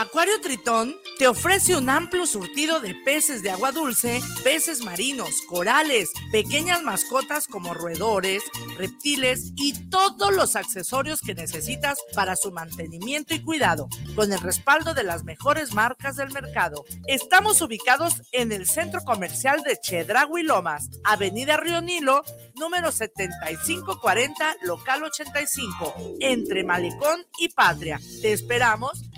Acuario Tritón te ofrece un amplio surtido de peces de agua dulce, peces marinos, corales, pequeñas mascotas como roedores, reptiles y todos los accesorios que necesitas para su mantenimiento y cuidado, con el respaldo de las mejores marcas del mercado. Estamos ubicados en el centro comercial de Chedragui Lomas, Avenida Río Nilo, número 7540, local 85, entre Malecón y Patria. Te esperamos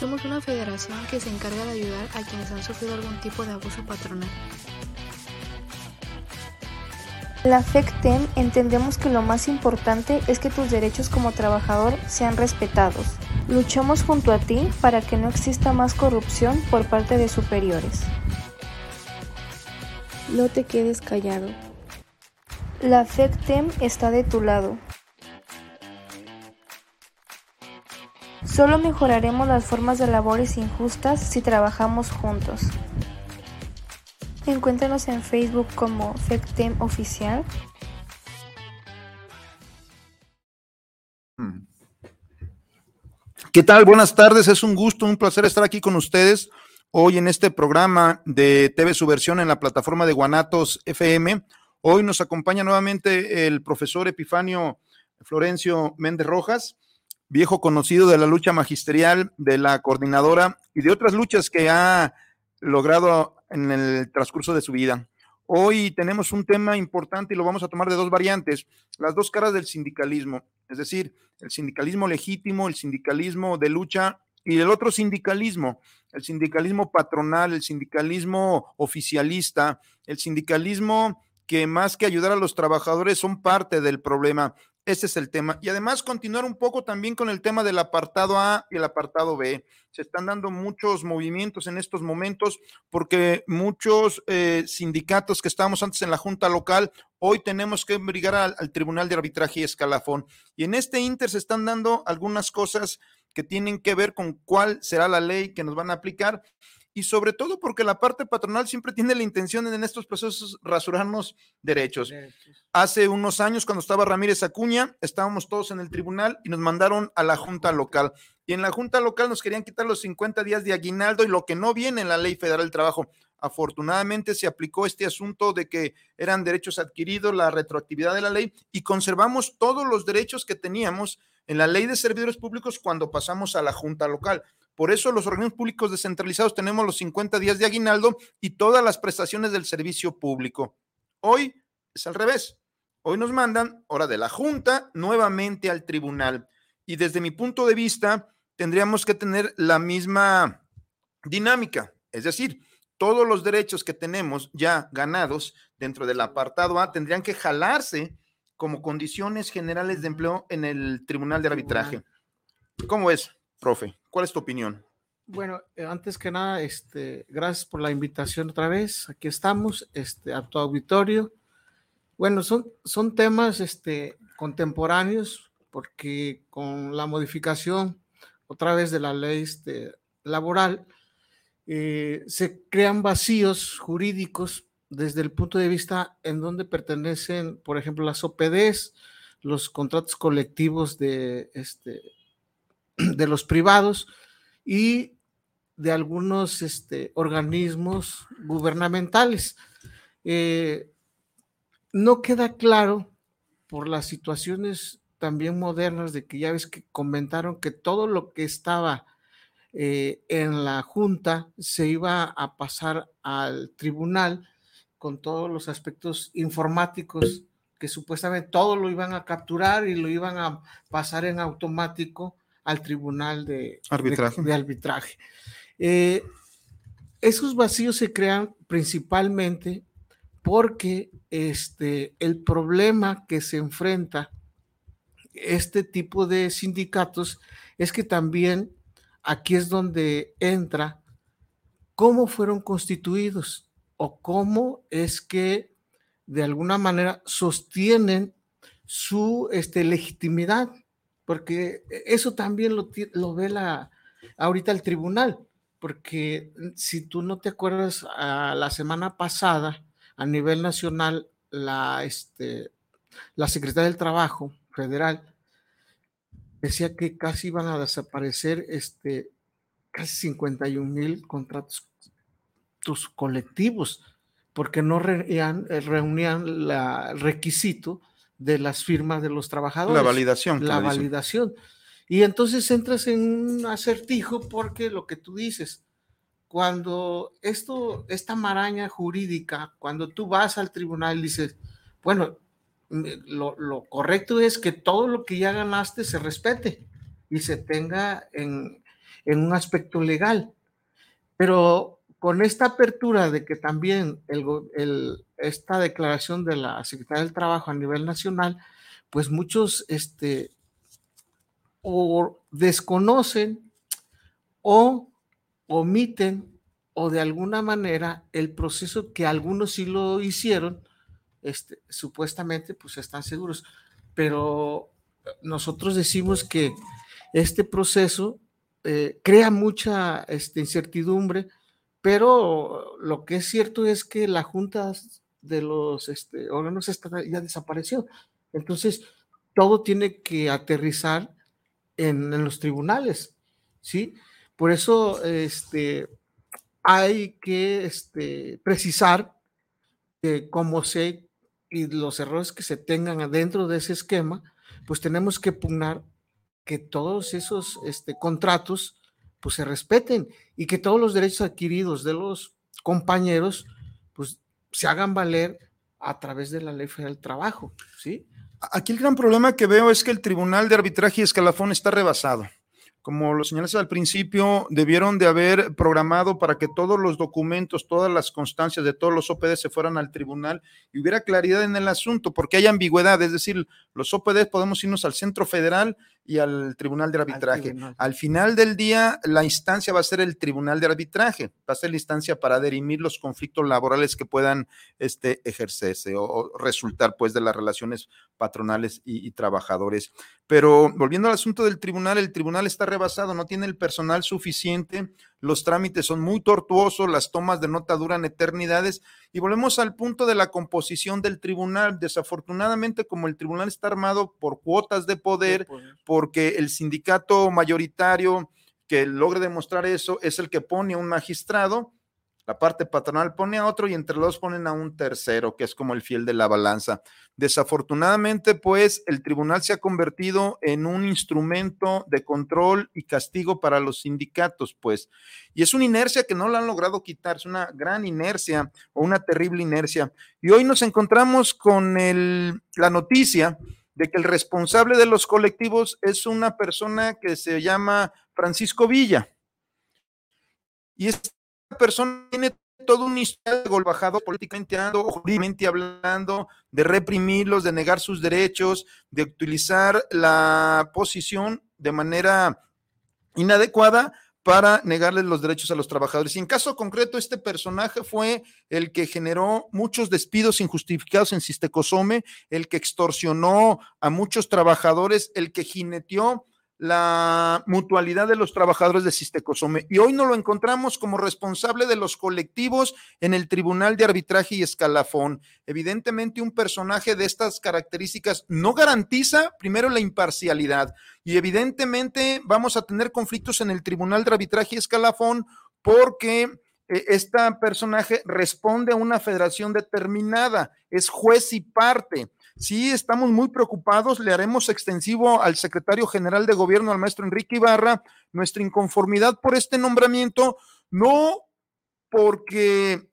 Somos una federación que se encarga de ayudar a quienes han sufrido algún tipo de abuso patronal. La FECTEM entendemos que lo más importante es que tus derechos como trabajador sean respetados. Luchamos junto a ti para que no exista más corrupción por parte de superiores. No te quedes callado. La FECTEM está de tu lado. Solo mejoraremos las formas de labores injustas si trabajamos juntos. Encuéntranos en Facebook como FECTEM Oficial. ¿Qué tal? Buenas tardes, es un gusto, un placer estar aquí con ustedes hoy en este programa de TV Subversión en la plataforma de Guanatos FM. Hoy nos acompaña nuevamente el profesor Epifanio Florencio Méndez Rojas viejo conocido de la lucha magisterial, de la coordinadora y de otras luchas que ha logrado en el transcurso de su vida. Hoy tenemos un tema importante y lo vamos a tomar de dos variantes, las dos caras del sindicalismo, es decir, el sindicalismo legítimo, el sindicalismo de lucha y el otro sindicalismo, el sindicalismo patronal, el sindicalismo oficialista, el sindicalismo que más que ayudar a los trabajadores son parte del problema. Ese es el tema. Y además continuar un poco también con el tema del apartado A y el apartado B. Se están dando muchos movimientos en estos momentos porque muchos eh, sindicatos que estábamos antes en la Junta Local, hoy tenemos que brigar al, al Tribunal de Arbitraje y Escalafón. Y en este Inter se están dando algunas cosas que tienen que ver con cuál será la ley que nos van a aplicar y sobre todo porque la parte patronal siempre tiene la intención en estos procesos rasurarnos derechos. Hace unos años, cuando estaba Ramírez Acuña, estábamos todos en el tribunal y nos mandaron a la Junta Local. Y en la Junta Local nos querían quitar los 50 días de aguinaldo y lo que no viene en la Ley Federal del Trabajo. Afortunadamente se aplicó este asunto de que eran derechos adquiridos, la retroactividad de la ley, y conservamos todos los derechos que teníamos en la ley de servidores públicos cuando pasamos a la Junta Local. Por eso los organismos públicos descentralizados tenemos los 50 días de aguinaldo y todas las prestaciones del servicio público. Hoy es al revés. Hoy nos mandan, hora de la Junta, nuevamente al tribunal. Y desde mi punto de vista, tendríamos que tener la misma dinámica. Es decir, todos los derechos que tenemos ya ganados dentro del apartado A tendrían que jalarse como condiciones generales de empleo en el Tribunal de Arbitraje. ¿Cómo es? Profe, ¿cuál es tu opinión? Bueno, eh, antes que nada, este, gracias por la invitación otra vez. Aquí estamos, este, a tu auditorio. Bueno, son, son temas este, contemporáneos porque con la modificación otra vez de la ley este, laboral, eh, se crean vacíos jurídicos desde el punto de vista en donde pertenecen, por ejemplo, las OPDs, los contratos colectivos de, este, de los privados y de algunos este, organismos gubernamentales. Eh, no queda claro por las situaciones también modernas de que ya ves que comentaron que todo lo que estaba eh, en la Junta se iba a pasar al tribunal con todos los aspectos informáticos que supuestamente todo lo iban a capturar y lo iban a pasar en automático al tribunal de arbitraje. Eh, esos vacíos se crean principalmente porque este, el problema que se enfrenta este tipo de sindicatos es que también aquí es donde entra cómo fueron constituidos o cómo es que de alguna manera sostienen su este, legitimidad, porque eso también lo, ve la, ahorita el tribunal, porque si tú no te acuerdas, a la semana pasada a nivel nacional, la, este, la Secretaría del Trabajo Federal decía que casi iban a desaparecer este, casi 51 mil contratos colectivos, porque no eh, reunían el requisito de las firmas de los trabajadores. La validación. La validación. Y entonces entras en un acertijo porque lo que tú dices, cuando esto, esta maraña jurídica, cuando tú vas al tribunal, dices, bueno, lo, correcto es que todo lo que ya ganaste se respete y se tenga en, un aspecto legal. Pero con esta apertura de que también esta declaración de la Secretaría del Trabajo a nivel nacional, pues muchos este, o desconocen o omiten o de alguna manera el proceso que algunos sí lo hicieron, este, supuestamente pues están seguros, pero nosotros decimos que este proceso eh, crea mucha este, incertidumbre, pero lo que es cierto es que la Junta de los este, órganos ya desapareció. Entonces, todo tiene que aterrizar en, los tribunales, ¿sí? Por eso este, hay que este, precisar que como se y los errores que se tengan dentro de ese esquema, pues tenemos que pugnar que todos esos este, contratos pues se respeten y que todos los derechos adquiridos de los compañeros pues se hagan valer a través de la ley federal del trabajo, ¿sí? Aquí el gran problema que veo es que el Tribunal de Arbitraje y Escalafón está rebasado como lo señalaste al principio, debieron de haber programado para que todos los documentos, todas las constancias de todos los OPD se fueran al tribunal y hubiera claridad en el asunto, porque hay ambigüedad, es decir, los OPD podemos irnos al centro federal y al tribunal de arbitraje. Al, final del día, la instancia va a ser el tribunal de arbitraje, va a ser la instancia para derimir los conflictos laborales que puedan este, ejercerse o, resultar pues de las relaciones patronales y, y trabajadores. Pero volviendo al asunto del tribunal, el tribunal está rebasado, no tiene el personal suficiente, los trámites son muy tortuosos, las tomas de nota duran eternidades y volvemos al punto de la composición del tribunal. Desafortunadamente, como el tribunal está armado por cuotas de poder, porque el sindicato mayoritario que logre demostrar eso es el que pone a un magistrado, la parte patronal pone a otro y entre los ponen a un tercero, que es como el fiel de la balanza. Desafortunadamente, pues, el tribunal se ha convertido en un instrumento de control y castigo para los sindicatos, pues. Y es una inercia que no la han logrado quitar, es una gran inercia o una terrible inercia. Y hoy nos encontramos con el, la noticia de que el responsable de los colectivos es una persona que se llama Francisco Villa. Y es persona tiene todo un historia de golbajado políticamente hablando, jurídicamente hablando, de reprimirlos, de negar sus derechos, de utilizar la posición de manera inadecuada para negarles los derechos a los trabajadores. Y en caso concreto, este personaje fue el que generó muchos despidos injustificados en Sistecosome, el que extorsionó a muchos trabajadores, el que jineteó la mutualidad de los trabajadores de Sistecosome. Y hoy nos lo encontramos como responsable de los colectivos en el Tribunal de Arbitraje y Escalafón. Evidentemente un personaje de estas características no garantiza primero la imparcialidad. Y evidentemente vamos a tener conflictos en el Tribunal de Arbitraje y Escalafón porque este personaje responde a una federación determinada, es juez y parte Sí, estamos muy preocupados. Le haremos extensivo al secretario general de gobierno, al maestro Enrique Ibarra, nuestra inconformidad por este nombramiento, no porque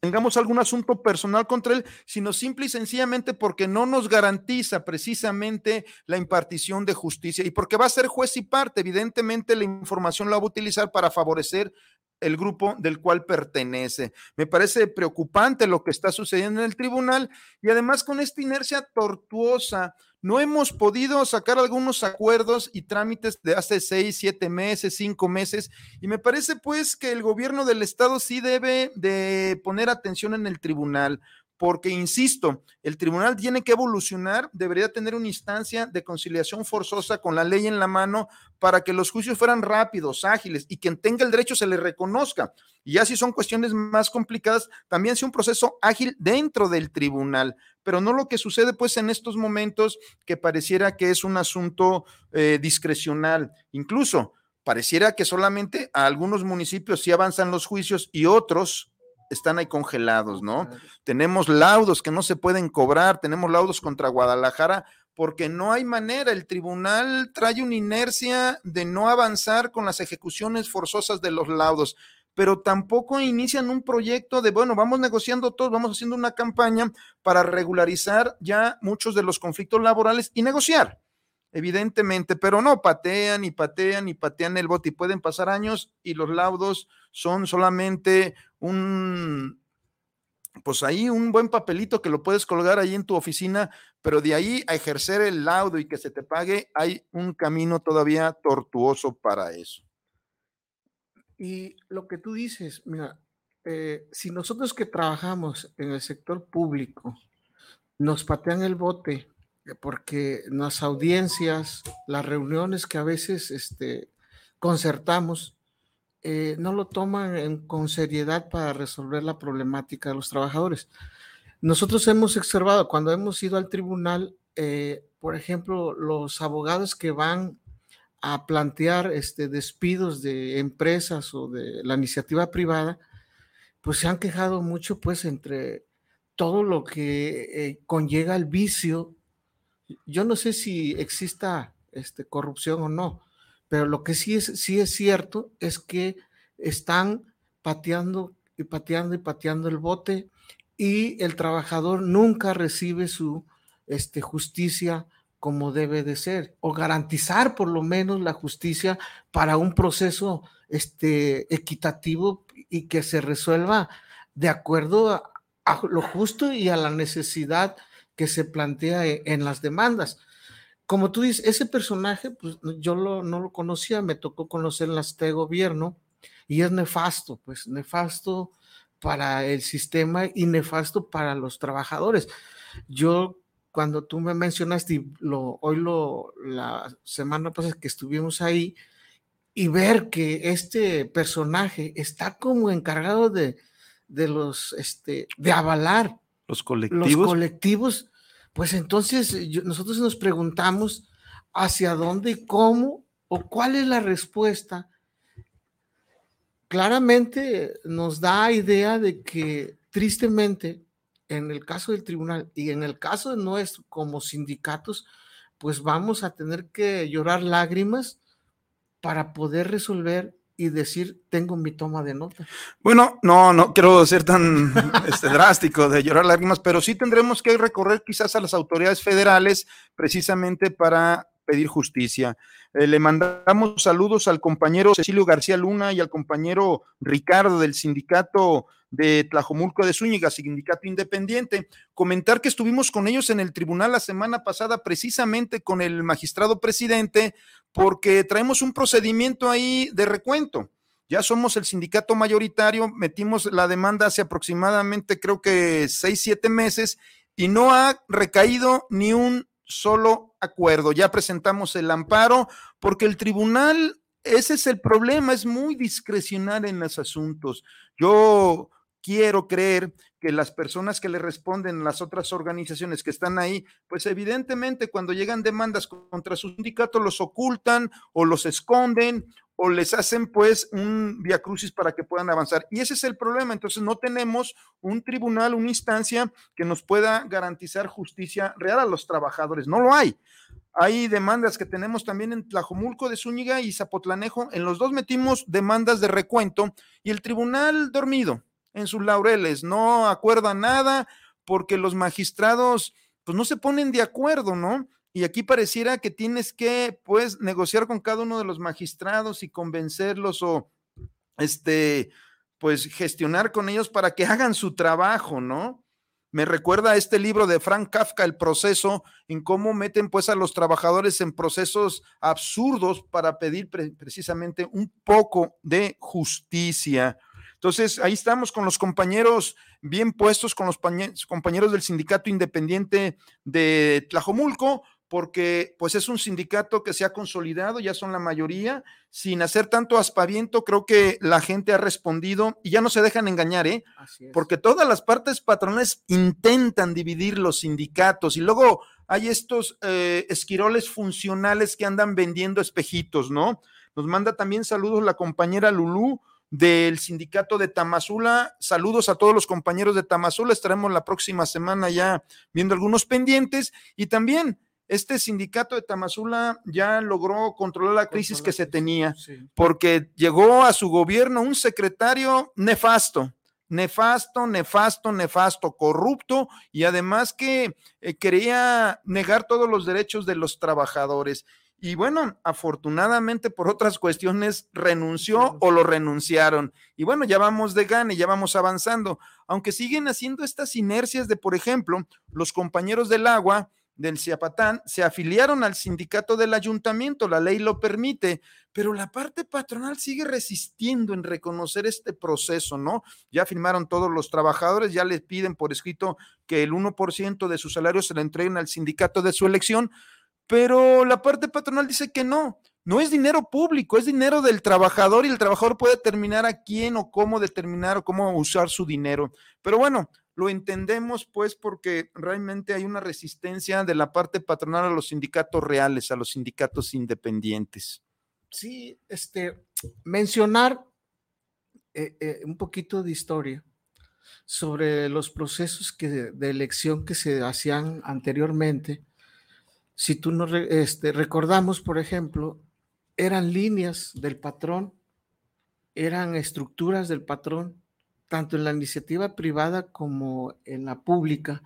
tengamos algún asunto personal contra él, sino simple y sencillamente porque no nos garantiza precisamente la impartición de justicia y porque va a ser juez y parte. Evidentemente la información la va a utilizar para favorecer el grupo del cual pertenece. Me parece preocupante lo que está sucediendo en el tribunal y además con esta inercia tortuosa, no hemos podido sacar algunos acuerdos y trámites de hace seis, siete meses, cinco meses y me parece pues que el gobierno del estado sí debe de poner atención en el tribunal porque, insisto, el tribunal tiene que evolucionar, debería tener una instancia de conciliación forzosa con la ley en la mano para que los juicios fueran rápidos, ágiles y quien tenga el derecho se le reconozca. Y ya si son cuestiones más complicadas, también sea un proceso ágil dentro del tribunal, pero no lo que sucede pues en estos momentos que pareciera que es un asunto eh, discrecional. Incluso pareciera que solamente a algunos municipios sí avanzan los juicios y otros están ahí congelados, ¿no? Tenemos laudos que no se pueden cobrar, tenemos laudos contra Guadalajara porque no hay manera, el tribunal trae una inercia de no avanzar con las ejecuciones forzosas de los laudos, pero tampoco inician un proyecto de, bueno, vamos negociando todos, vamos haciendo una campaña para regularizar ya muchos de los conflictos laborales y negociar evidentemente, pero no patean y patean y patean el bote y pueden pasar años y los laudos son solamente un, pues ahí un buen papelito que lo puedes colgar ahí en tu oficina, pero de ahí a ejercer el laudo y que se te pague, hay un camino todavía tortuoso para eso. Y lo que tú dices, mira, eh, si nosotros que trabajamos en el sector público nos patean el bote porque las audiencias, las reuniones que a veces este, concertamos, eh, no lo toman con seriedad para resolver la problemática de los trabajadores. Nosotros hemos observado cuando hemos ido al tribunal, eh, por ejemplo, los abogados que van a plantear este, despidos de empresas o de la iniciativa privada, pues se han quejado mucho, pues, entre todo lo que eh, conlleva el vicio yo no sé si exista este, corrupción o no, pero lo que sí es, sí es cierto es que están pateando y pateando y pateando el bote y el trabajador nunca recibe su este, justicia como debe de ser, o garantizar por lo menos la justicia para un proceso este, equitativo y que se resuelva de acuerdo a, lo justo y a la necesidad que se plantea e, en las demandas. Como tú dices, ese personaje, pues yo no lo conocía, me tocó conocer en este gobierno y es nefasto, pues nefasto para el sistema y nefasto para los trabajadores. Yo, cuando tú me mencionaste, y lo, hoy lo, la semana pasada que estuvimos ahí, y ver que este personaje está como encargado de, de los, este, de avalar los colectivos. Los colectivos pues entonces nosotros nos preguntamos hacia dónde, cómo o cuál es la respuesta. Claramente nos da idea de que tristemente en el caso del tribunal y en el caso de nuestro como sindicatos, pues vamos a tener que llorar lágrimas para poder resolver y decir, tengo mi toma de nota. Bueno, no, no quiero ser tan este, drástico de llorar lágrimas, pero sí tendremos que recorrer quizás a las autoridades federales precisamente para pedir justicia. Eh, le mandamos saludos al compañero Cecilio García Luna y al compañero Ricardo del sindicato de Tlajomulco de Zúñiga, sindicato independiente. Comentar que estuvimos con ellos en el tribunal la semana pasada, precisamente con el magistrado presidente, porque traemos un procedimiento ahí de recuento. Ya somos el sindicato mayoritario, metimos la demanda hace aproximadamente, creo que seis, siete meses, y no ha recaído ni un solo acuerdo. Ya presentamos el amparo porque el tribunal, ese es el problema, es muy discrecional en los asuntos. Yo quiero creer que las personas que le responden, las otras organizaciones que están ahí, pues evidentemente cuando llegan demandas contra su sindicato los ocultan o los esconden o les hacen pues un via crucis para que puedan avanzar. Y ese es el problema. Entonces no tenemos un tribunal, una instancia que nos pueda garantizar justicia real a los trabajadores. No lo hay. Hay demandas que tenemos también en Tlajomulco de Zúñiga y Zapotlanejo. En los dos metimos demandas de recuento y el tribunal dormido en sus laureles, no acuerda nada porque los magistrados pues no se ponen de acuerdo, ¿no? Y aquí pareciera que tienes que pues negociar con cada uno de los magistrados y convencerlos o este pues gestionar con ellos para que hagan su trabajo, ¿no? Me recuerda este libro de Frank Kafka, El proceso, en cómo meten pues a los trabajadores en procesos absurdos para pedir precisamente un poco de justicia. Entonces, ahí estamos con los compañeros bien puestos, con los compañeros del Sindicato Independiente de Tlajomulco, porque pues es un sindicato que se ha consolidado, ya son la mayoría, sin hacer tanto aspaviento, creo que la gente ha respondido y ya no se dejan engañar, ¿eh? Porque todas las partes patronales intentan dividir los sindicatos y luego hay estos eh, esquiroles funcionales que andan vendiendo espejitos, ¿no? Nos manda también saludos la compañera Lulú, del sindicato de Tamazula. Saludos a todos los compañeros de Tamazula. Estaremos la próxima semana ya viendo algunos pendientes. Y también este sindicato de Tamazula ya logró controlar la crisis que se tenía, porque llegó a su gobierno un secretario nefasto. Nefasto, nefasto, nefasto, corrupto y además que eh, quería negar todos los derechos de los trabajadores. Y bueno, afortunadamente por otras cuestiones renunció o lo renunciaron. Y bueno, ya vamos de gane, ya vamos avanzando. Aunque siguen haciendo estas inercias de, por ejemplo, los compañeros del agua del Ciapatán se afiliaron al sindicato del ayuntamiento, la ley lo permite, pero la parte patronal sigue resistiendo en reconocer este proceso, ¿no? Ya firmaron todos los trabajadores, ya les piden por escrito que el 1% de su salario se le entreguen al sindicato de su elección, pero la parte patronal dice que no, no es dinero público, es dinero del trabajador y el trabajador puede determinar a quién o cómo determinar o cómo usar su dinero. Pero bueno, lo entendemos pues porque realmente hay una resistencia de la parte patronal a los sindicatos reales, a los sindicatos independientes. Sí, este, mencionar eh, eh, un poquito de historia sobre los procesos de elección que se hacían anteriormente si tú no este, recordamos, por ejemplo, eran líneas del patrón, eran estructuras del patrón, tanto en la iniciativa privada como en la pública.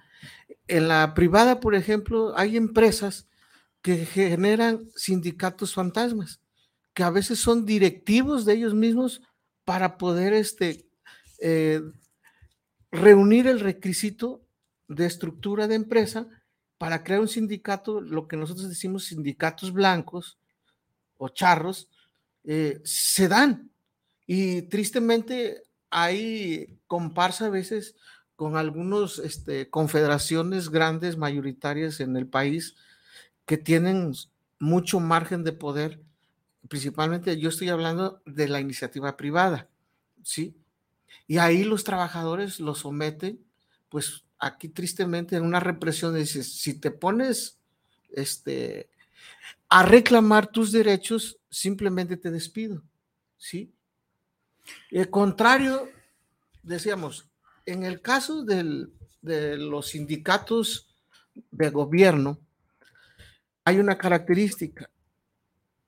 En la privada, por ejemplo, hay empresas que generan sindicatos fantasmas, que a veces son directivos de ellos mismos para poder este, eh, reunir el requisito de estructura de empresa para crear un sindicato, lo que nosotros decimos sindicatos blancos o charros, eh, se dan. Y tristemente hay comparsa a veces con algunas este, confederaciones grandes, mayoritarias en el país, que tienen mucho margen de poder. Principalmente yo estoy hablando de la iniciativa privada, ¿sí? Y ahí los trabajadores los someten, pues aquí tristemente en una represión dices, si te pones este, a reclamar tus derechos, simplemente te despido, ¿sí? El contrario, decíamos, en el caso de los sindicatos de gobierno, hay una característica.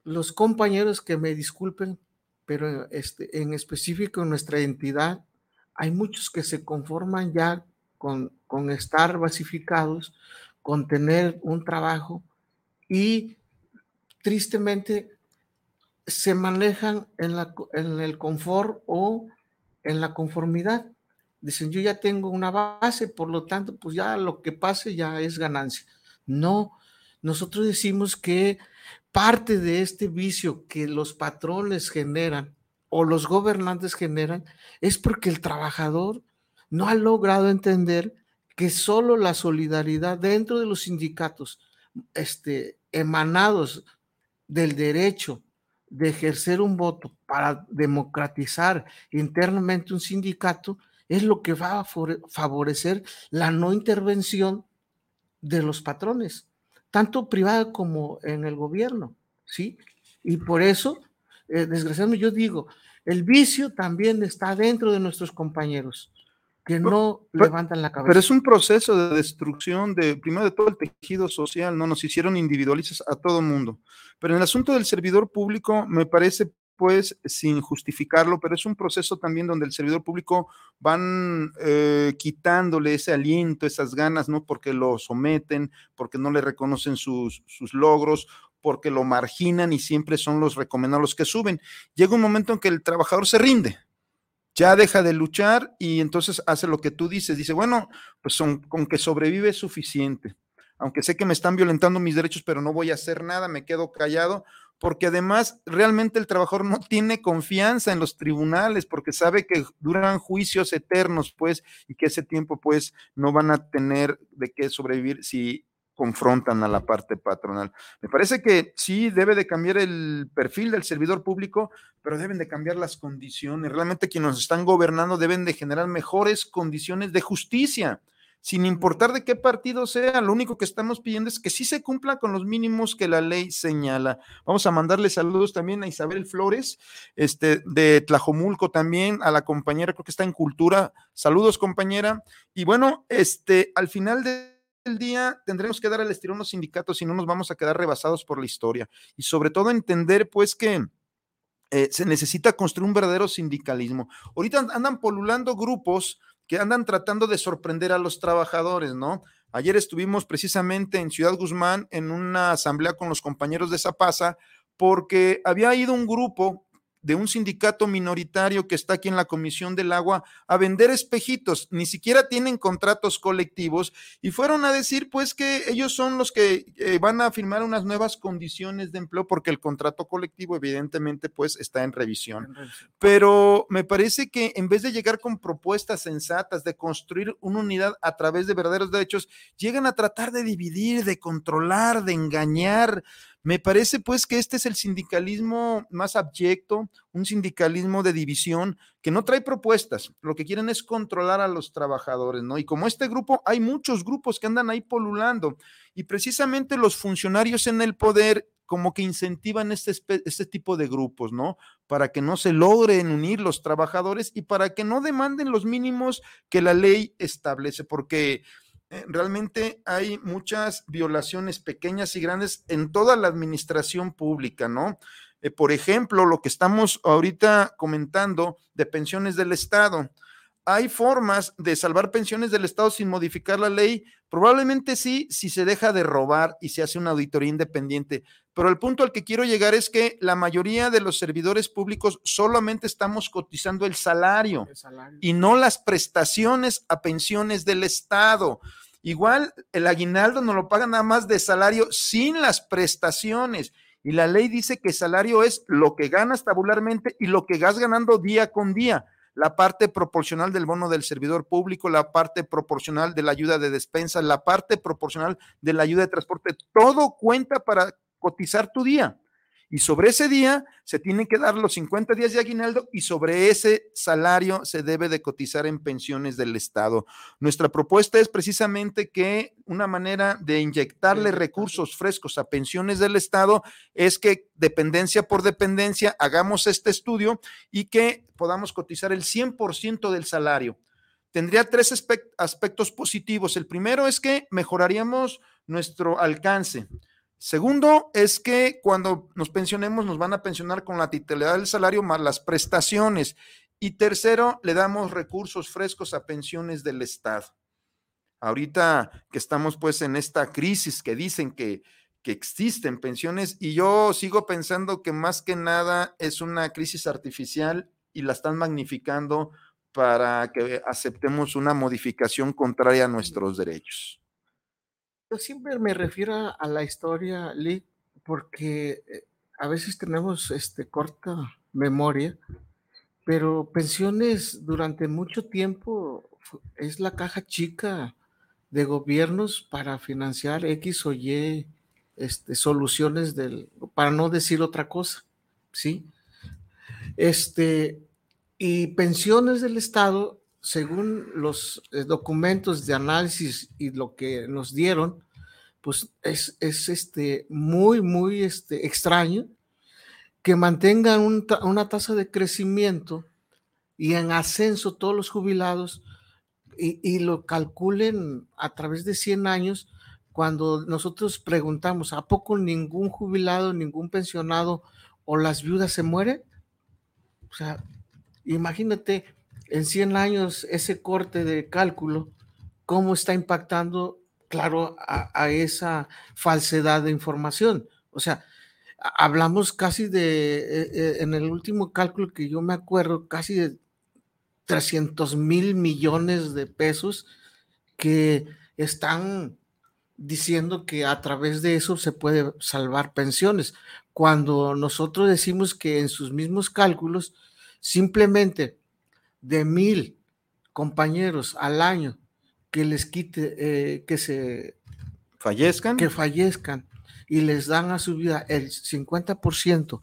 Los compañeros que me disculpen, pero este, en específico en nuestra entidad, hay muchos que se conforman ya con, estar basificados, con tener un trabajo y tristemente se manejan en, la, en el confort o en la conformidad. Dicen, yo ya tengo una base, por lo tanto, pues ya lo que pase ya es ganancia. No, nosotros decimos que parte de este vicio que los patrones generan o los gobernantes generan es porque el trabajador no ha logrado entender que solo la solidaridad dentro de los sindicatos, este, emanados del derecho de ejercer un voto para democratizar internamente un sindicato, es lo que va a favorecer la no intervención de los patrones, tanto privada como en el gobierno, ¿sí? Y por eso, eh, desgraciadamente, yo digo, el vicio también está dentro de nuestros compañeros que no levantan la cabeza. Pero es un proceso de destrucción de, primero de todo el tejido social, ¿no? Nos hicieron individualistas a todo mundo. Pero en el asunto del servidor público, me parece, pues, sin justificarlo, pero es un proceso también donde el servidor público van eh, quitándole ese aliento, esas ganas, ¿no? Porque lo someten, porque no le reconocen sus, sus logros, porque lo marginan y siempre son los recomendados los que suben. Llega un momento en que el trabajador se rinde ya deja de luchar y entonces hace lo que tú dices. Dice, bueno, pues son, con que sobrevive es suficiente. Aunque sé que me están violentando mis derechos, pero no voy a hacer nada, me quedo callado, porque además realmente el trabajador no tiene confianza en los tribunales, porque sabe que duran juicios eternos, pues, y que ese tiempo, pues, no van a tener de qué sobrevivir si confrontan a la parte patronal. Me parece que sí debe de cambiar el perfil del servidor público, pero deben de cambiar las condiciones. Realmente quienes nos están gobernando deben de generar mejores condiciones de justicia, sin importar de qué partido sea. Lo único que estamos pidiendo es que sí se cumpla con los mínimos que la ley señala. Vamos a mandarle saludos también a Isabel Flores, este, de Tlajomulco también, a la compañera, creo que está en cultura. Saludos, compañera. Y bueno, este, al final de el día tendremos que dar el estirón a los sindicatos y no nos vamos a quedar rebasados por la historia. Y sobre todo entender, pues, que eh, se necesita construir un verdadero sindicalismo. Ahorita andan polulando grupos que andan tratando de sorprender a los trabajadores, ¿no? Ayer estuvimos precisamente en Ciudad Guzmán en una asamblea con los compañeros de Zapasa porque había ido un grupo de un sindicato minoritario que está aquí en la Comisión del Agua a vender espejitos, ni siquiera tienen contratos colectivos y fueron a decir pues que ellos son los que eh, van a firmar unas nuevas condiciones de empleo porque el contrato colectivo evidentemente pues está en revisión. Pero me parece que en vez de llegar con propuestas sensatas de construir una unidad a través de verdaderos derechos, llegan a tratar de dividir, de controlar, de engañar. Me parece pues que este es el sindicalismo más abyecto, un sindicalismo de división que no trae propuestas, lo que quieren es controlar a los trabajadores, ¿no? Y como este grupo, hay muchos grupos que andan ahí polulando y precisamente los funcionarios en el poder como que incentivan este, este tipo de grupos, ¿no? Para que no se logren unir los trabajadores y para que no demanden los mínimos que la ley establece, porque realmente hay muchas violaciones pequeñas y grandes en toda la administración pública, ¿no? Eh, por ejemplo, lo que estamos ahorita comentando de pensiones del Estado. ¿Hay formas de salvar pensiones del Estado sin modificar la ley? Probablemente sí, si se deja de robar y se hace una auditoría independiente. Pero el punto al que quiero llegar es que la mayoría de los servidores públicos solamente estamos cotizando el salario, el salario. y no las prestaciones a pensiones del Estado. Igual el aguinaldo no lo pagan nada más de salario sin las prestaciones. Y la ley dice que salario es lo que ganas tabularmente y lo que vas ganando día con día la parte proporcional del bono del servidor público, la parte proporcional de la ayuda de despensa, la parte proporcional de la ayuda de transporte, todo cuenta para cotizar tu día. Y sobre ese día se tienen que dar los 50 días de aguinaldo y sobre ese salario se debe de cotizar en pensiones del Estado. Nuestra propuesta es precisamente que una manera de inyectarle recursos frescos a pensiones del Estado es que dependencia por dependencia hagamos este estudio y que podamos cotizar el 100% del salario. Tendría tres aspectos positivos. El primero es que mejoraríamos nuestro alcance Segundo es que cuando nos pensionemos nos van a pensionar con la titularidad del salario más las prestaciones. Y tercero, le damos recursos frescos a pensiones del Estado. Ahorita que estamos pues en esta crisis que dicen que, que existen pensiones y yo sigo pensando que más que nada es una crisis artificial y la están magnificando para que aceptemos una modificación contraria a nuestros derechos. Yo siempre me refiero a la historia, Lee, porque eh, a veces tenemos este, corta memoria, pero pensiones durante mucho tiempo es la caja chica de gobiernos para financiar X o Y este, soluciones del, para no decir otra cosa, ¿sí? Este, y pensiones del Estado, según los eh, documentos de análisis y lo que nos dieron, pues es, es este, muy, muy este, extraño que mantengan una tasa de crecimiento y en ascenso todos los jubilados y, y, lo calculen a través de 100 años, cuando nosotros preguntamos, ¿a poco ningún jubilado, ningún pensionado o las viudas se mueren? O sea, imagínate en 100 años ese corte de cálculo, cómo está impactando, claro, a, esa falsedad de información. O sea, hablamos casi de, eh, eh, en el último cálculo que yo me acuerdo, casi de 300 mil millones de pesos que están diciendo que a través de eso se puede salvar pensiones, cuando nosotros decimos que en sus mismos cálculos, simplemente de mil compañeros al año que les quite, eh, que se fallezcan, que fallezcan y les dan a su vida el 50%,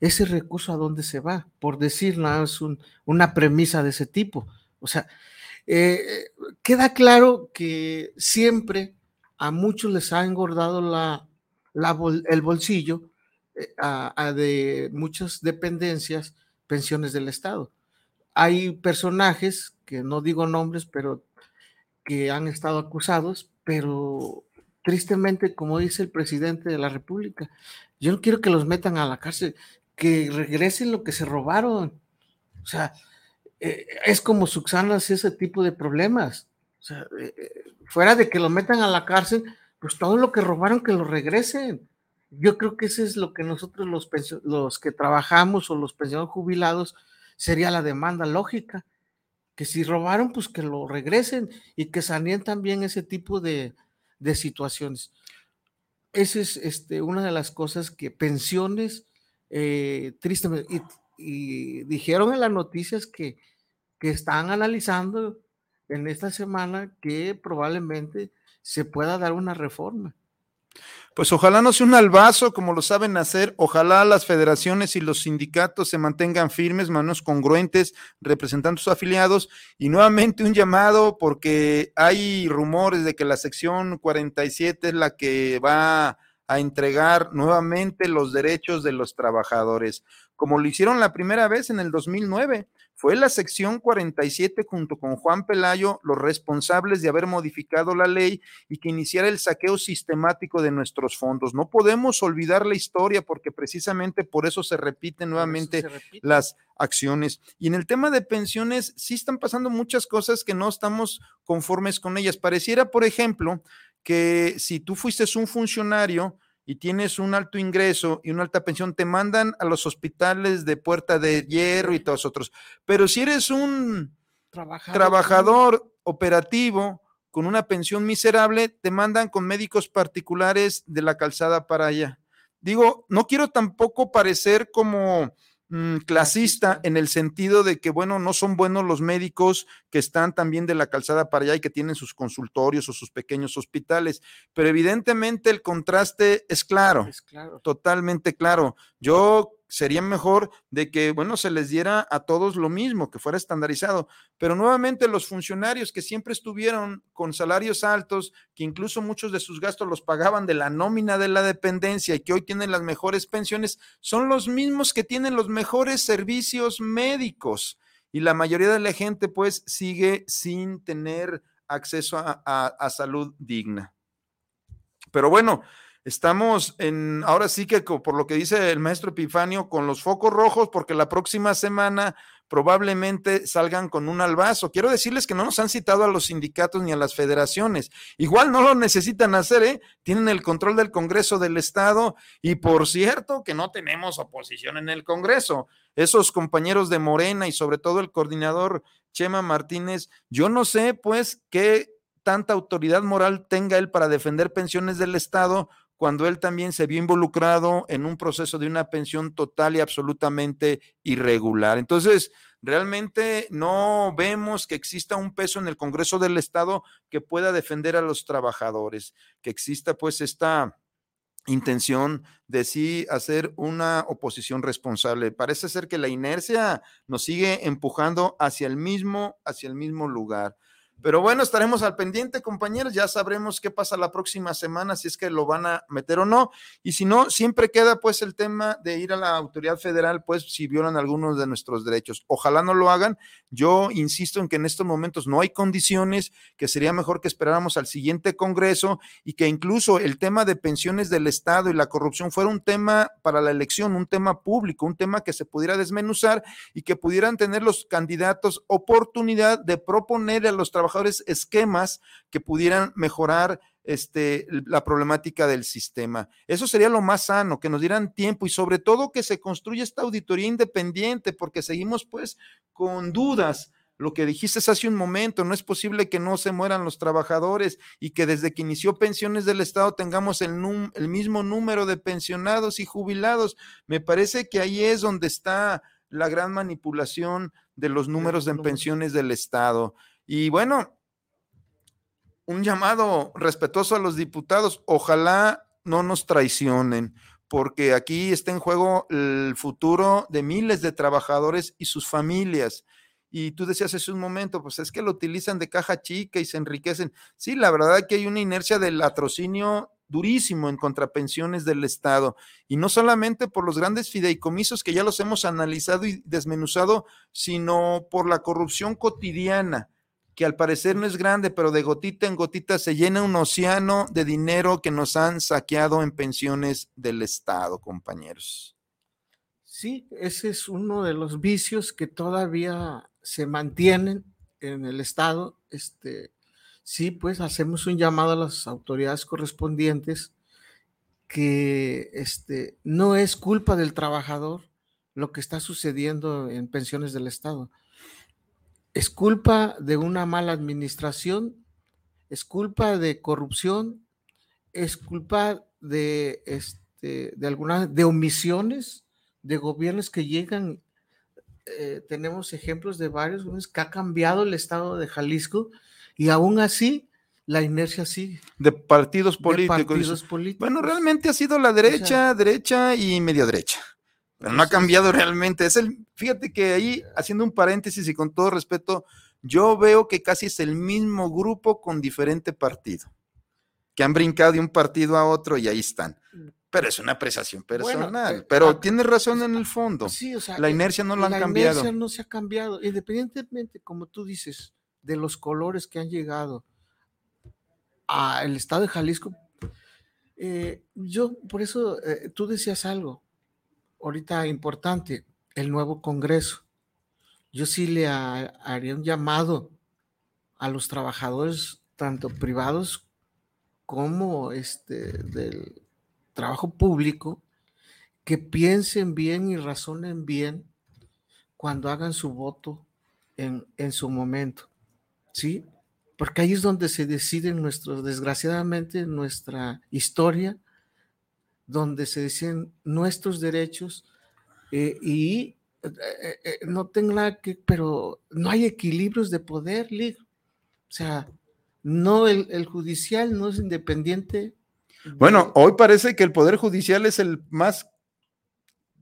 ese recurso a dónde se va, por decir, no es una premisa de ese tipo. O sea, eh, queda claro que siempre a muchos les ha engordado la, el bolsillo eh, a, de muchas dependencias, pensiones del Estado. Hay personajes, que no digo nombres, pero que han estado acusados, pero tristemente, como dice el presidente de la República, yo no quiero que los metan a la cárcel, que regresen lo que se robaron. O sea, eh, es como subsanas ese tipo de problemas. O sea, eh, eh, fuera de que lo metan a la cárcel, pues todo lo que robaron que lo regresen. Yo creo que eso es lo que nosotros los, los que trabajamos o los pensionados jubilados sería la demanda lógica. Que si robaron, pues que lo regresen y que saneen también ese tipo de, de situaciones. Esa es este, una de las cosas que pensiones eh, tristemente, y, dijeron en las noticias que, que están analizando en esta semana que probablemente se pueda dar una reforma. Pues ojalá no sea un albazo como lo saben hacer, ojalá las federaciones y los sindicatos se mantengan firmes, manos congruentes, representando sus afiliados y nuevamente un llamado porque hay rumores de que la sección 47 es la que va a entregar nuevamente los derechos de los trabajadores, como lo hicieron la primera vez en el 2009. Fue la sección 47 junto con Juan Pelayo los responsables de haber modificado la ley y que iniciara el saqueo sistemático de nuestros fondos. No podemos olvidar la historia porque precisamente por eso se repiten nuevamente las acciones. Y en el tema de pensiones, sí están pasando muchas cosas que no estamos conformes con ellas. Pareciera, por ejemplo, que si tú fuiste un funcionario y tienes un alto ingreso y una alta pensión, te mandan a los hospitales de puerta de hierro y todos otros. Pero si eres un trabajador, operativo con una pensión miserable, te mandan con médicos particulares de la calzada para allá. Digo, no quiero tampoco parecer como Mm, clasista en el sentido de que, bueno, no son buenos los médicos que están también de la calzada para allá y que tienen sus consultorios o sus pequeños hospitales, pero evidentemente el contraste es claro, es claro. totalmente claro. Yo sería mejor de que, bueno, se les diera a todos lo mismo, que fuera estandarizado. Pero nuevamente los funcionarios que siempre estuvieron con salarios altos, que incluso muchos de sus gastos los pagaban de la nómina de la dependencia y que hoy tienen las mejores pensiones, son los mismos que tienen los mejores servicios médicos. Y la mayoría de la gente pues sigue sin tener acceso a, a salud digna. Pero bueno, Estamos en, ahora sí que por lo que dice el maestro Epifanio, con los focos rojos, porque la próxima semana probablemente salgan con un albazo. Quiero decirles que no nos han citado a los sindicatos ni a las federaciones. Igual no lo necesitan hacer, ¿eh? Tienen el control del Congreso del Estado y por cierto que no tenemos oposición en el Congreso. Esos compañeros de Morena y sobre todo el coordinador Chema Martínez, yo no sé pues qué tanta autoridad moral tenga él para defender pensiones del Estado cuando él también se vio involucrado en un proceso de una pensión total y absolutamente irregular. Entonces, realmente no vemos que exista un peso en el Congreso del Estado que pueda defender a los trabajadores, que exista pues esta intención de sí hacer una oposición responsable. Parece ser que la inercia nos sigue empujando hacia el mismo, hacia el mismo lugar. Pero bueno, estaremos al pendiente, compañeros. Ya sabremos qué pasa la próxima semana, si es que lo van a meter o no. Y si no, siempre queda pues el tema de ir a la autoridad federal, pues si violan algunos de nuestros derechos. Ojalá no lo hagan. Yo insisto en que en estos momentos no hay condiciones, que sería mejor que esperáramos al siguiente Congreso y que incluso el tema de pensiones del Estado y la corrupción fuera un tema para la elección, un tema público, un tema que se pudiera desmenuzar y que pudieran tener los candidatos oportunidad de proponer a los trabajadores esquemas que pudieran mejorar este, la problemática del sistema. Eso sería lo más sano, que nos dieran tiempo y sobre todo que se construya esta auditoría independiente, porque seguimos pues con dudas. Lo que dijiste hace un momento, no es posible que no se mueran los trabajadores y que desde que inició pensiones del Estado tengamos el, el mismo número de pensionados y jubilados. Me parece que ahí es donde está la gran manipulación de los números de pensiones del Estado. Y bueno, un llamado respetuoso a los diputados, ojalá no nos traicionen, porque aquí está en juego el futuro de miles de trabajadores y sus familias. Y tú decías hace un momento, pues es que lo utilizan de caja chica y se enriquecen. Sí, la verdad que hay una inercia del latrocinio durísimo en contrapensiones del Estado. Y no solamente por los grandes fideicomisos que ya los hemos analizado y desmenuzado, sino por la corrupción cotidiana al parecer no es grande, pero de gotita en gotita se llena un océano de dinero que nos han saqueado en pensiones del Estado, compañeros. Sí, ese es uno de los vicios que todavía se mantienen en el Estado. Este, sí, pues hacemos un llamado a las autoridades correspondientes que este, no es culpa del trabajador lo que está sucediendo en pensiones del Estado es culpa de una mala administración, es culpa de corrupción, es culpa de, este, de algunas, de omisiones de gobiernos que llegan. Eh, tenemos ejemplos de varios que ha cambiado el estado de Jalisco y aún así la inercia sigue. De partidos políticos. Bueno, realmente ha sido la derecha, derecha y media derecha pero no ha cambiado realmente. Es el, fíjate que ahí, haciendo un paréntesis y con todo respeto, yo veo que casi es el mismo grupo con diferente partido, que han brincado de un partido a otro y ahí están. Pero es una apreciación personal. Eh, pero tiene razón en el fondo. Sí, o sea, la inercia no lo han cambiado. La inercia no se ha cambiado, independientemente, como tú dices, de los colores que han llegado al estado de Jalisco. Eh, yo, por eso, eh, tú decías algo, ahorita importante, el nuevo Congreso. Yo sí le haría un llamado a los trabajadores, tanto privados como este, del trabajo público, que piensen bien y razonen bien cuando hagan su voto en, en su momento. ¿Sí? Porque ahí es donde se decide nuestro, desgraciadamente, nuestra historia donde se deciden nuestros derechos eh, y eh, eh, no tengo nada que, pero no hay equilibrios de poder, O sea, no, el, judicial no es independiente. Bueno, hoy parece que el poder judicial es el más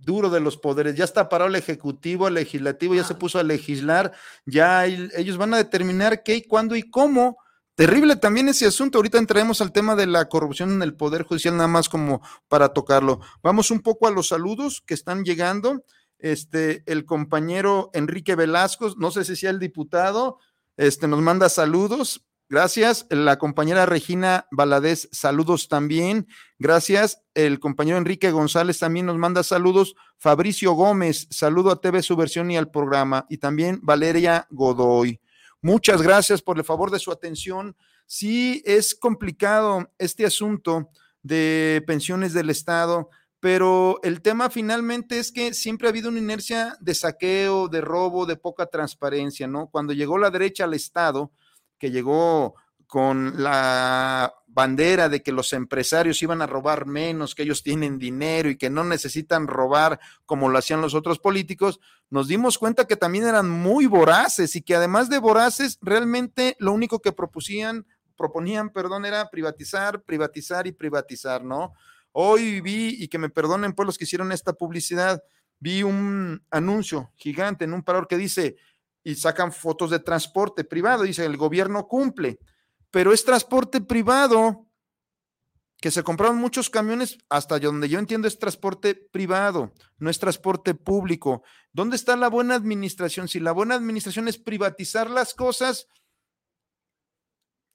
duro de los poderes. Ya está parado el ejecutivo, el legislativo, ya se ah. puso a legislar, ya ellos van a determinar qué, cuándo y cómo Terrible también ese asunto. Ahorita entraremos al tema de la corrupción en el Poder Judicial, nada más como para tocarlo. Vamos un poco a los saludos que están llegando. Este, el compañero Enrique Velasco, no sé si sea el diputado, este, nos manda saludos. Gracias. La compañera Regina Valadez, saludos también. Gracias. El compañero Enrique González también nos manda saludos. Fabricio Gómez, saludo a TV Subversión y al programa. Y también Valeria Godoy. Muchas gracias por el favor de su atención. Sí, es complicado este asunto de pensiones del Estado, pero el tema finalmente es que siempre ha habido una inercia de saqueo, de robo, de poca transparencia, ¿no? Cuando llegó la derecha al Estado, que llegó con la bandera de que los empresarios iban a robar menos, que ellos tienen dinero y que no necesitan robar como lo hacían los otros políticos, nos dimos cuenta que también eran muy voraces y que además de voraces, realmente lo único que propusían, proponían, perdón, era privatizar, privatizar y privatizar, ¿no? Hoy vi, y que me perdonen por los que hicieron esta publicidad, vi un anuncio gigante en un parador que dice, y sacan fotos de transporte privado, dice, el gobierno cumple, pero es transporte privado, que se compraron muchos camiones, hasta donde yo entiendo es transporte privado, no es transporte público. ¿Dónde está la buena administración? Si la buena administración es privatizar las cosas,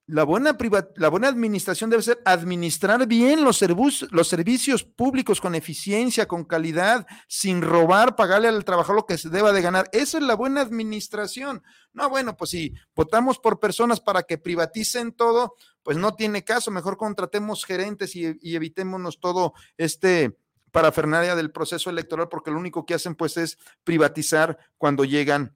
la buena, la buena administración debe ser administrar bien los, los servicios públicos con eficiencia, con calidad, sin robar, pagarle al trabajador lo que se deba de ganar. Esa es la buena administración. No, bueno, pues si votamos por personas para que privaticen todo, pues no tiene caso. Mejor contratemos gerentes y, y evitémonos todo este parafernalia del proceso electoral, porque lo único que hacen pues es privatizar cuando llegan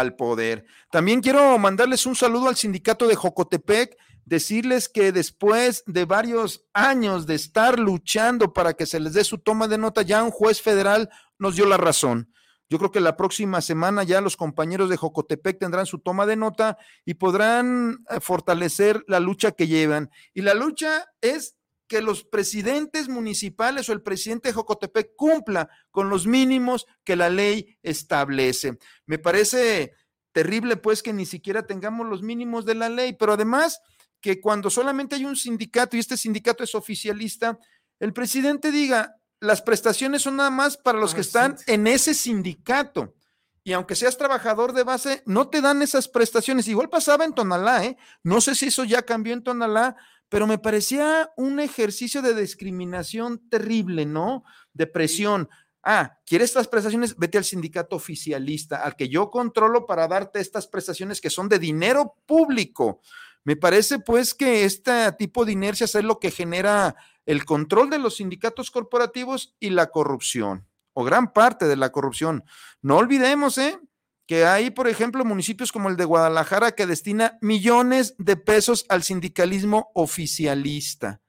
al poder. También quiero mandarles un saludo al sindicato de Jocotepec, decirles que después de varios años de estar luchando para que se les dé su toma de nota, ya un juez federal nos dio la razón. Yo creo que la próxima semana ya los compañeros de Jocotepec tendrán su toma de nota y podrán eh, fortalecer la lucha que llevan. Y la lucha es que los presidentes municipales o el presidente de Jocotepec cumpla con los mínimos que la ley establece. Me parece terrible pues que ni siquiera tengamos los mínimos de la ley, pero además que cuando solamente hay un sindicato y este sindicato es oficialista, el presidente diga, las prestaciones son nada más para los que están en ese sindicato. Y aunque seas trabajador de base, no te dan esas prestaciones. Igual pasaba en Tonalá, ¿eh? No sé si eso ya cambió en Tonalá, pero me parecía un ejercicio de discriminación terrible, ¿no? De presión. Ah, ¿quieres estas prestaciones? Vete al sindicato oficialista, al que yo controlo para darte estas prestaciones que son de dinero público. Me parece pues que este tipo de inercia es lo que genera el control de los sindicatos corporativos y la corrupción, o gran parte de la corrupción. No olvidemos, ¿eh? Que hay, por ejemplo, municipios como el de Guadalajara que destina millones de pesos al sindicalismo oficialista.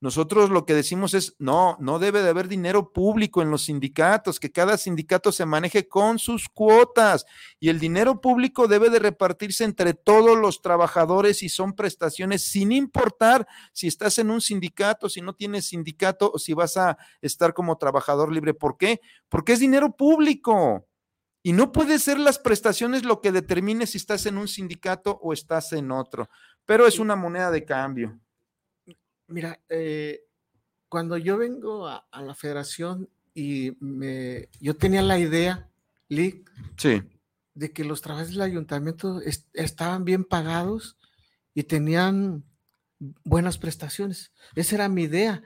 Nosotros lo que decimos es, no, no debe de haber dinero público en los sindicatos, que cada sindicato se maneje con sus cuotas y el dinero público debe de repartirse entre todos los trabajadores y son prestaciones sin importar si estás en un sindicato, si no tienes sindicato o si vas a estar como trabajador libre. ¿Por qué? Porque es dinero público. Y no puede ser las prestaciones lo que determine si estás en un sindicato o estás en otro, pero es una moneda de cambio. Mira, eh, cuando yo vengo a, la federación y me, yo tenía la idea, Lee, sí. de que los trabajos del ayuntamiento estaban bien pagados y tenían buenas prestaciones. Esa era mi idea.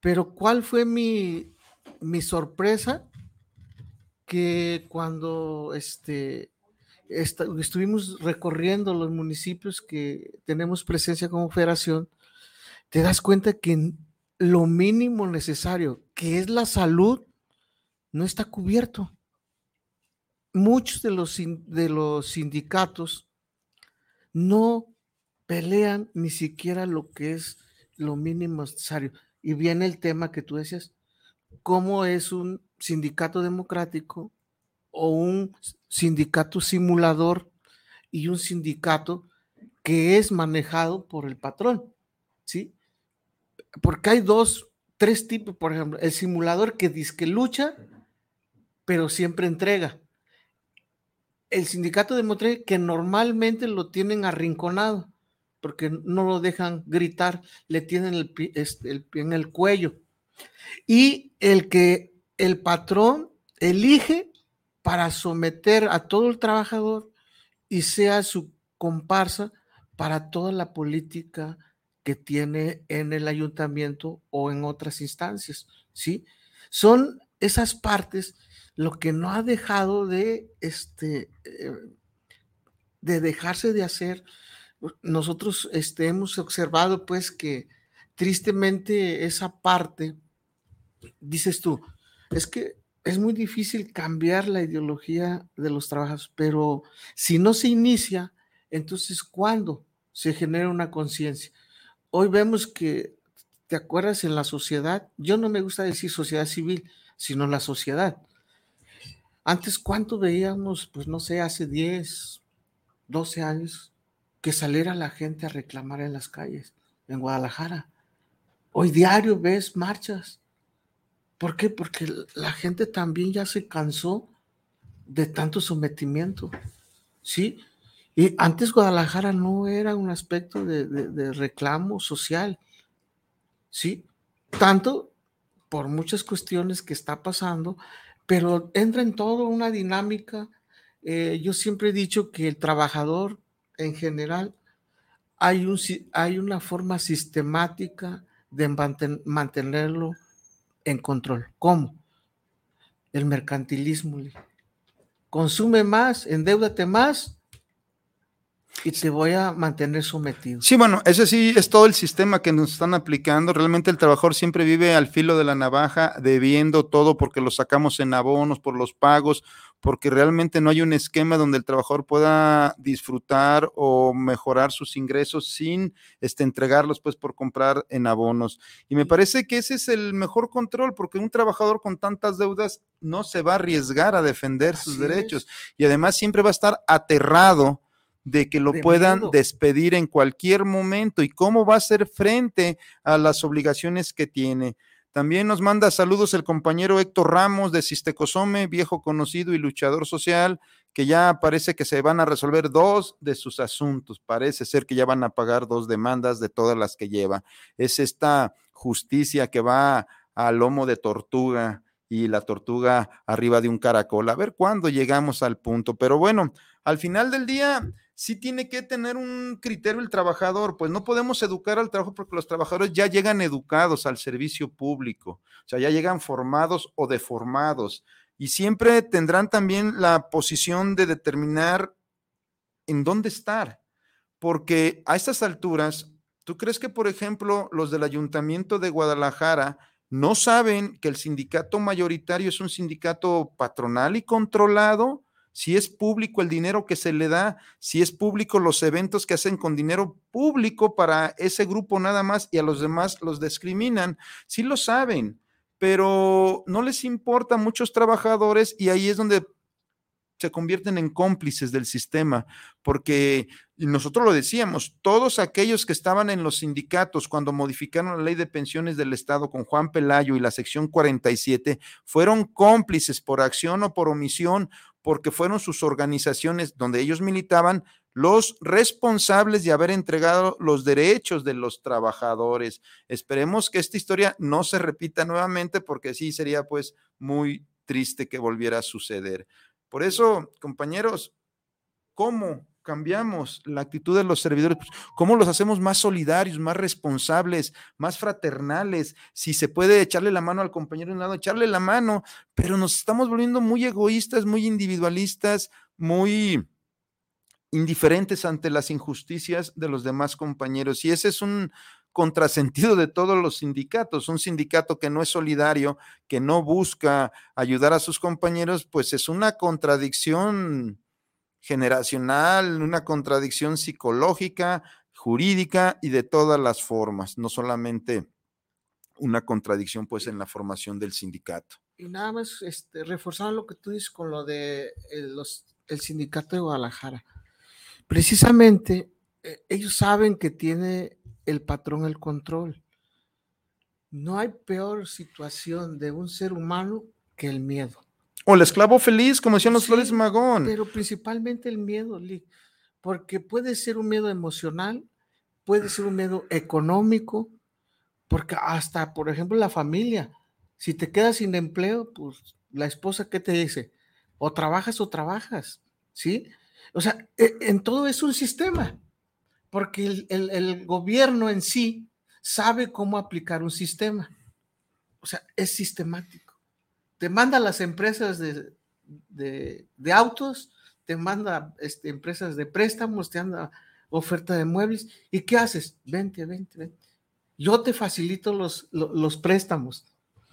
Pero ¿cuál fue mi, mi sorpresa? Que cuando este, estuvimos recorriendo los municipios que tenemos presencia como federación, te das cuenta que lo mínimo necesario, que es la salud, no está cubierto. Muchos de los, de los sindicatos no pelean ni siquiera lo que es lo mínimo necesario. Y viene el tema que tú decías, cómo es un sindicato democrático o un sindicato simulador y un sindicato que es manejado por el patrón, ¿sí? Porque hay dos, tres tipos, por ejemplo, el simulador que dice que lucha, pero siempre entrega. El sindicato democrático que normalmente lo tienen arrinconado, porque no lo dejan gritar, le tienen el este, el pie en el cuello. Y el que el patrón elige para someter a todo el trabajador y sea su comparsa para toda la política que tiene en el ayuntamiento o en otras instancias, ¿sí? Son esas partes lo que no ha dejado de, este, eh, de dejarse de hacer. Nosotros este, hemos observado pues que tristemente esa parte, dices tú, es que es muy difícil cambiar la ideología de los trabajos, pero si no se inicia, entonces ¿cuándo se genera una conciencia? Hoy vemos que, ¿te acuerdas en la sociedad? Yo no me gusta decir sociedad civil, sino la sociedad. Antes, ¿cuánto veíamos? Pues no sé, hace 10, 12 años, que saliera la gente a reclamar en las calles, en Guadalajara. Hoy diario ves marchas. ¿Por qué? Porque la gente también ya se cansó de tanto sometimiento. ¿Sí? Y antes Guadalajara no era un aspecto de, reclamo social. ¿Sí? Tanto por muchas cuestiones que está pasando, pero entra en todo una dinámica. Eh, yo siempre he dicho que el trabajador en general hay, un, hay una forma sistemática de mantenerlo en control. ¿Cómo? El mercantilismo. Consume más, endeudate más y te voy a mantener sometido. Sí, bueno, ese sí es todo el sistema que nos están aplicando. Realmente el trabajador siempre vive al filo de la navaja, debiendo todo porque lo sacamos en abonos, por los pagos, porque realmente no hay un esquema donde el trabajador pueda disfrutar o mejorar sus ingresos sin este, entregarlos pues por comprar en abonos. Y me parece que ese es el mejor control, porque un trabajador con tantas deudas no se va a arriesgar a defender sus derechos. y además siempre va a estar aterrado de que lo puedan despedir en cualquier momento. Y cómo va a hacer frente a las obligaciones que tiene. También nos manda saludos el compañero Héctor Ramos de Sistecosome, viejo conocido y luchador social, que ya parece que se van a resolver dos de sus asuntos. Parece ser que ya van a pagar dos demandas de todas las que lleva. Es esta justicia que va al lomo de tortuga y la tortuga arriba de un caracol. A ver cuándo llegamos al punto. Pero bueno, al final del día sí tiene que tener un criterio el trabajador, pues no podemos educar al trabajo porque los trabajadores ya llegan educados al servicio público, o sea, ya llegan formados o deformados y siempre tendrán también la posición de determinar en dónde estar, porque a estas alturas, ¿tú crees que, por ejemplo, los del Ayuntamiento de Guadalajara no saben que el sindicato mayoritario es un sindicato patronal y controlado? Si es público el dinero que se le da, si es público los eventos que hacen con dinero público para ese grupo nada más y a los demás los discriminan, sí lo saben, pero no les importa a muchos trabajadores y ahí es donde se convierten en cómplices del sistema, porque nosotros lo decíamos, todos aquellos que estaban en los sindicatos cuando modificaron la ley de pensiones del Estado con Juan Pelayo y la sección 47, fueron cómplices por acción o por omisión, porque fueron sus organizaciones donde ellos militaban los responsables de haber entregado los derechos de los trabajadores. Esperemos que esta historia no se repita nuevamente porque sí sería pues muy triste que volviera a suceder. Por eso, compañeros, ¿cómo cambiamos la actitud de los servidores? Pues, ¿Cómo los hacemos más solidarios, más responsables, más fraternales? Si se puede echarle la mano al compañero de un lado, echarle la mano, pero nos estamos volviendo muy egoístas, muy individualistas, muy indiferentes ante las injusticias de los demás compañeros. Y ese es un contrasentido de todos los sindicatos. Un sindicato que no es solidario, que no busca ayudar a sus compañeros, pues es una contradicción generacional, una contradicción psicológica, jurídica y de todas las formas, no solamente una contradicción pues en la formación del sindicato. Y nada más este, reforzar lo que tú dices con lo de el, el sindicato de Guadalajara. Precisamente eh, ellos saben que tiene el patrón el control. No hay peor situación de un ser humano que el miedo. O el esclavo feliz, como decían los Flores Magón. Pero principalmente el miedo, porque puede ser un miedo emocional, puede ser un miedo económico, porque hasta, por ejemplo, la familia, si te quedas sin empleo, pues la esposa, ¿qué te dice? O trabajas o trabajas, ¿sí? O sea, e, en todo es un sistema, porque el, el gobierno en sí sabe cómo aplicar un sistema. O sea, es sistemático te manda las empresas de, de, autos, te manda este, empresas de préstamos, te anda oferta de muebles. ¿Y qué haces? Vente, vente, vente. Yo te facilito los, los, préstamos.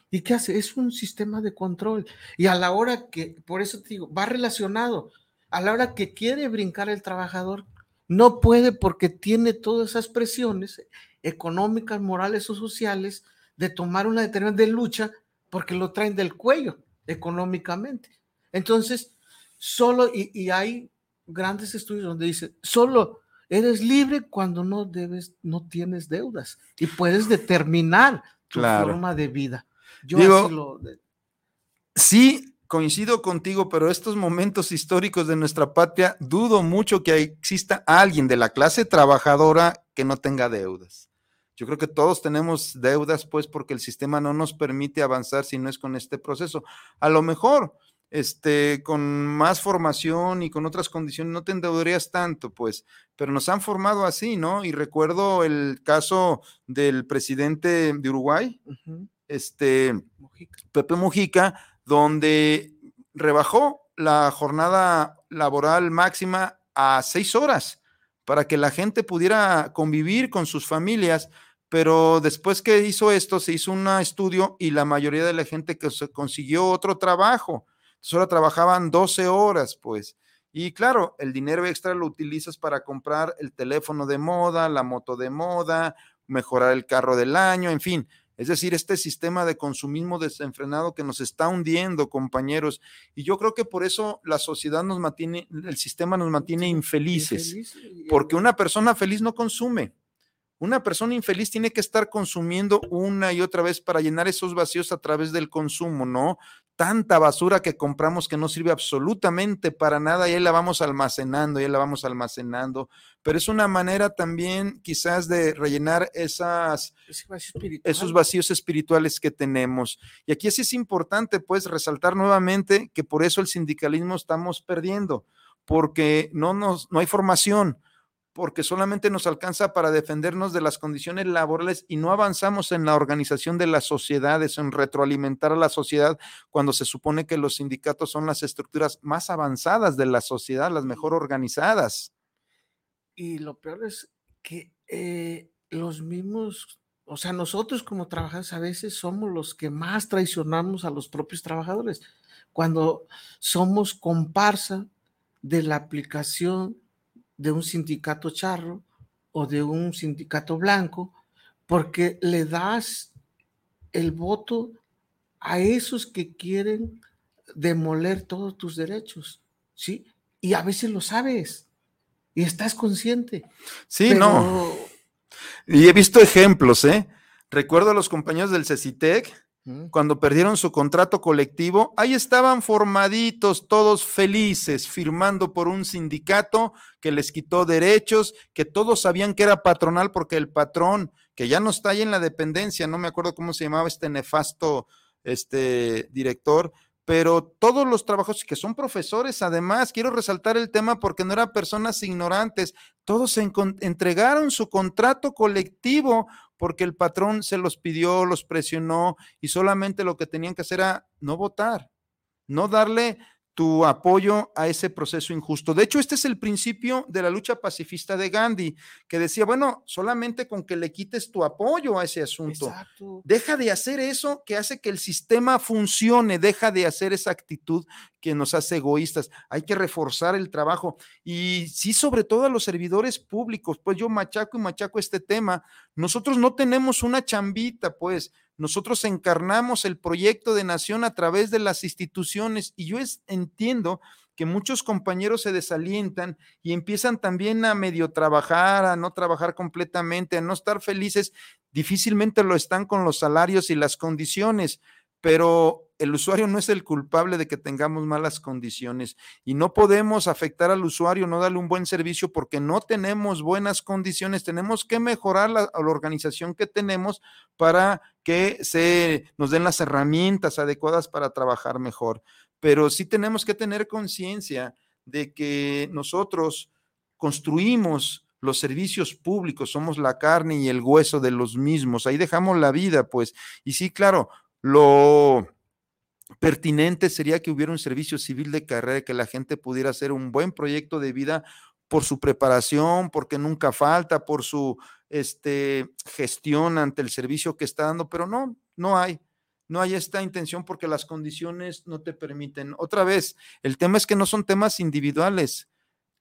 ¿Y qué hace? Es un sistema de control. Y a la hora que, por eso te digo, va relacionado. A la hora que quiere brincar el trabajador, no puede porque tiene todas esas presiones económicas, morales o sociales de tomar una determinada de lucha porque lo traen del cuello económicamente. Entonces, solo, y, hay grandes estudios donde dice, solo Eres libre cuando no debes, no tienes deudas y puedes determinar tu forma de vida. Yo Digo, Sí, coincido contigo, pero estos momentos históricos de nuestra patria, dudo mucho que exista alguien de la clase trabajadora que no tenga deudas. Yo creo que todos tenemos deudas, pues, porque el sistema no nos permite avanzar si no es con este proceso. A lo mejor, este, con más formación y con otras condiciones, no te endeudarías tanto, pues, pero nos han formado así, ¿no? Y recuerdo el caso del presidente de Uruguay, este, Pepe Mujica, donde rebajó la jornada laboral máxima a seis horas para que la gente pudiera convivir con sus familias. Pero después que hizo esto, se hizo un estudio y la mayoría de la gente que consiguió otro trabajo. Solo trabajaban 12 horas, pues. Y claro, el dinero extra lo utilizas para comprar el teléfono de moda, la moto de moda, mejorar el carro del año, en fin, es decir, este sistema de consumismo desenfrenado que nos está hundiendo, compañeros. Y yo creo que por eso la sociedad nos mantiene, el sistema nos mantiene infelices, porque una persona feliz no consume. Una persona infeliz tiene que estar consumiendo una y otra vez para llenar esos vacíos a través del consumo, ¿no? Tanta basura que compramos que no sirve absolutamente para nada y ahí la vamos almacenando, y ahí la vamos almacenando, pero es una manera también quizás de rellenar esas, esos vacíos espirituales que tenemos. Y aquí sí es importante pues resaltar nuevamente que por eso el sindicalismo estamos perdiendo, porque no, nos, no hay formación porque solamente nos alcanza para defendernos de las condiciones laborales y no avanzamos en la organización de las sociedades, en retroalimentar a la sociedad cuando se supone que los sindicatos son las estructuras más avanzadas de la sociedad, las mejor organizadas. Y lo peor es que eh, los mismos, o sea, nosotros como trabajadores a veces somos los que más traicionamos a los propios trabajadores cuando somos comparsa de la aplicación de un sindicato charro o de un sindicato blanco, porque le das el voto a esos que quieren demoler todos tus derechos, ¿sí? Y a veces lo sabes y estás consciente. Sí, no. Y he visto ejemplos, ¿eh? Recuerdo a los compañeros del CECITEC cuando perdieron su contrato colectivo, ahí estaban formaditos, todos felices, firmando por un sindicato que les quitó derechos, que todos sabían que era patronal porque el patrón, que ya no está ahí en la dependencia, no me acuerdo cómo se llamaba este nefasto este director, pero todos los trabajos que son profesores, además, quiero resaltar el tema porque no eran personas ignorantes, todos entregaron su contrato colectivo porque el patrón se los pidió, los presionó y solamente lo que tenían que hacer era no votar, no darle tu apoyo a ese proceso injusto. De hecho, este es el principio de la lucha pacifista de Gandhi, que decía, bueno, solamente con que le quites tu apoyo a ese asunto, deja de hacer eso que hace que el sistema funcione, deja de hacer esa actitud que nos hace egoístas. Hay que reforzar el trabajo y sí, sobre todo a los servidores públicos, pues yo machaco y machaco este tema. Nosotros no tenemos una chambita, pues nosotros encarnamos el proyecto de nación a través de las instituciones y yo entiendo que muchos compañeros se desalientan y empiezan también a medio trabajar, a no trabajar completamente, a no estar felices, difícilmente lo están con los salarios y las condiciones, pero el usuario no es el culpable de que tengamos malas condiciones y no podemos afectar al usuario, no darle un buen servicio porque no tenemos buenas condiciones. Tenemos que mejorar la, organización que tenemos para que se nos den las herramientas adecuadas para trabajar mejor. Pero sí tenemos que tener conciencia de que nosotros construimos los servicios públicos, somos la carne y el hueso de los mismos, ahí dejamos la vida, pues. Y sí, claro, lo pertinente sería que hubiera un servicio civil de carrera, que la gente pudiera hacer un buen proyecto de vida por su preparación, porque nunca falta, por su este, gestión ante el servicio que está dando, pero no, no hay. No hay esta intención porque las condiciones no te permiten. Otra vez, el tema es que no son temas individuales,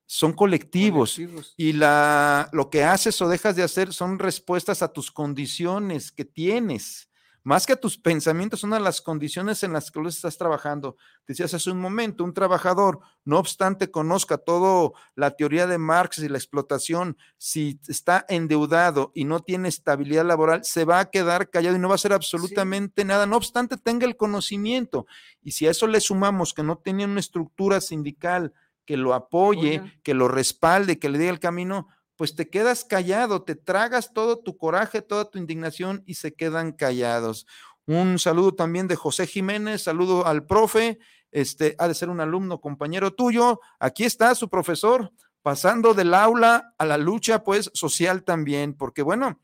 son colectivos, colectivos. y la, lo que haces o dejas de hacer son respuestas a tus condiciones que tienes más que a tus pensamientos, son a las condiciones en las que lo estás trabajando. Decías hace un momento, un trabajador, no obstante conozca toda la teoría de Marx y la explotación, si está endeudado y no tiene estabilidad laboral, se va a quedar callado y no va a hacer absolutamente nada, no obstante tenga el conocimiento. Y si a eso le sumamos que no tenía una estructura sindical que lo apoye, que lo respalde, que le dé el camino, pues te quedas callado, te tragas todo tu coraje, toda tu indignación y se quedan callados. Un saludo también de José Jiménez, saludo al profe, este ha de ser un alumno compañero tuyo. Aquí está su profesor, pasando del aula a la lucha pues social también, porque bueno,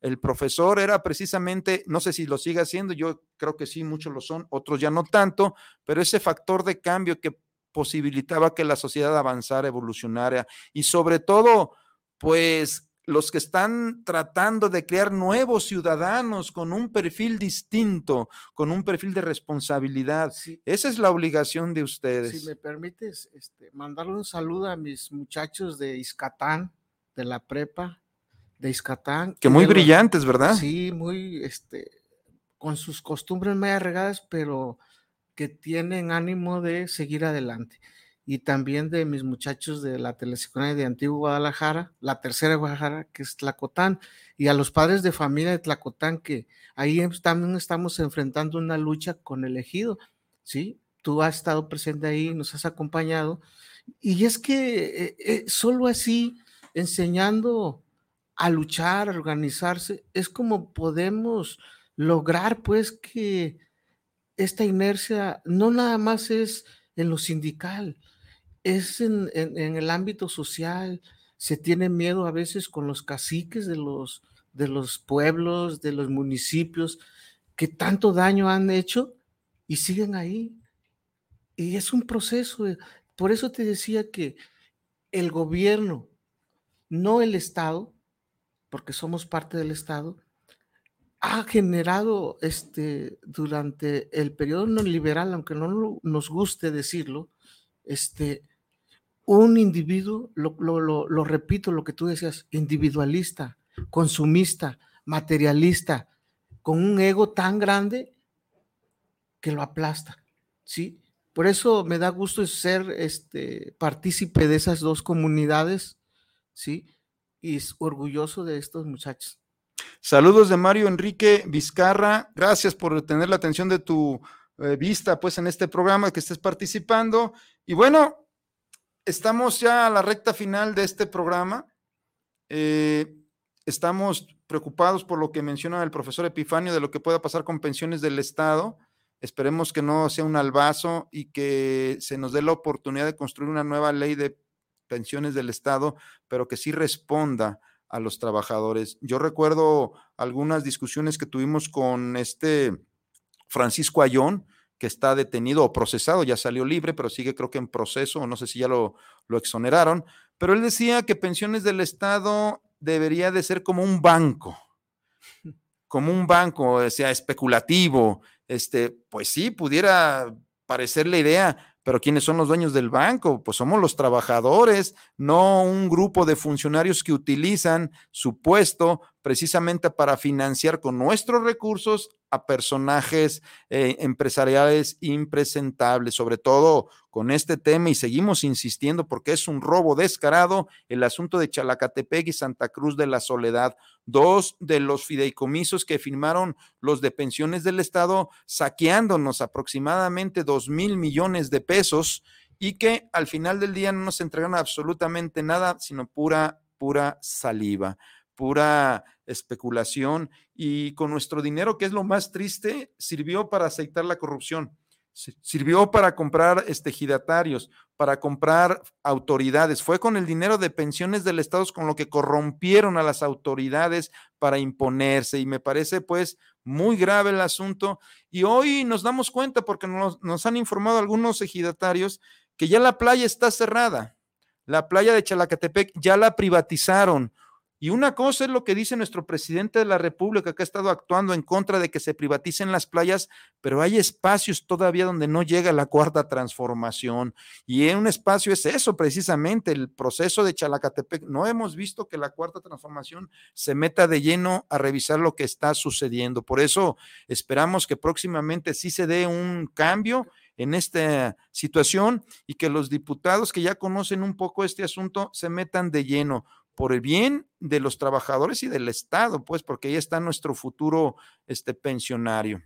el profesor era precisamente, no sé si lo sigue haciendo, yo creo que sí, muchos lo son, otros ya no tanto, pero ese factor de cambio que posibilitaba que la sociedad avanzara, evolucionara y sobre todo pues los que están tratando de crear nuevos ciudadanos con un perfil distinto, con un perfil de responsabilidad. Esa es la obligación de ustedes. Si me permites, este, mandarle un saludo a mis muchachos de Iscatán, de la prepa de Iscatán. Que muy brillantes, ¿verdad? Sí, muy, este, con sus costumbres muy arregadas, pero que tienen ánimo de seguir adelante y también de mis muchachos de la telesecundaria de Antiguo Guadalajara, la tercera Guadalajara, que es Tlacotán, y a los padres de familia de Tlacotán, que ahí también estamos enfrentando una lucha con el ejido, ¿sí? Tú has estado presente ahí, nos has acompañado, y es que eh, eh, solo así, enseñando a luchar, a organizarse, es como podemos lograr, pues, que esta inercia no nada más es en lo sindical, es en, el ámbito social, se tiene miedo a veces con los caciques de los, de los pueblos, de los municipios, que tanto daño han hecho y siguen ahí. Y es un proceso. Por eso te decía que el gobierno, no el Estado, porque somos parte del Estado, ha generado este, durante el periodo neoliberal, aunque no nos guste decirlo, este, un individuo, lo, repito, lo que tú decías, individualista, consumista, materialista, con un ego tan grande que lo aplasta, ¿sí? Por eso me da gusto ser este, partícipe de esas dos comunidades, ¿sí? Y es orgulloso de estos muchachos. Saludos de Mario Enrique Vizcarra. Gracias por tener la atención de tu eh, vista, pues, en este programa que estés participando. Y bueno, estamos ya a la recta final de este programa. Eh, estamos preocupados por lo que menciona el profesor Epifanio de lo que pueda pasar con pensiones del Estado. Esperemos que no sea un albazo y que se nos dé la oportunidad de construir una nueva ley de pensiones del Estado, pero que sí responda a los trabajadores. Yo recuerdo algunas discusiones que tuvimos con este Francisco Ayón, que está detenido o procesado, ya salió libre, pero sigue creo que en proceso, o no sé si ya lo, exoneraron, pero él decía que pensiones del Estado debería de ser como un banco, como un banco, o sea, especulativo, este, pues sí, pudiera parecer la idea, pero ¿quiénes son los dueños del banco? Pues somos los trabajadores, no un grupo de funcionarios que utilizan su puesto precisamente para financiar con nuestros recursos a personajes eh, empresariales impresentables, sobre todo con este tema y seguimos insistiendo porque es un robo descarado el asunto de Chalacatepec y Santa Cruz de la Soledad, dos de los fideicomisos que firmaron los de pensiones del Estado saqueándonos aproximadamente dos mil millones de pesos y que al final del día no nos entregan absolutamente nada, sino pura, pura saliva pura especulación y con nuestro dinero, que es lo más triste, sirvió para aceitar la corrupción, sirvió para comprar estejidatarios, para comprar autoridades. Fue con el dinero de pensiones del Estado con lo que corrompieron a las autoridades para imponerse y me parece pues muy grave el asunto. Y hoy nos damos cuenta porque nos, nos han informado algunos ejidatarios que ya la playa está cerrada. La playa de Chalacatepec ya la privatizaron Y una cosa es lo que dice nuestro presidente de la República, que ha estado actuando en contra de que se privaticen las playas, pero hay espacios todavía donde no llega la cuarta transformación. Y en un espacio es eso precisamente, el proceso de Chalacatepec. No hemos visto que la cuarta transformación se meta de lleno a revisar lo que está sucediendo. Por eso esperamos que próximamente sí se dé un cambio en esta situación y que los diputados que ya conocen un poco este asunto se metan de lleno por el bien de los trabajadores y del Estado, pues, porque ahí está nuestro futuro este, pensionario.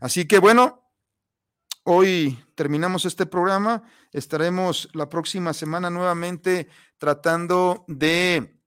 Así que bueno, hoy terminamos este programa. Estaremos la próxima semana nuevamente tratando de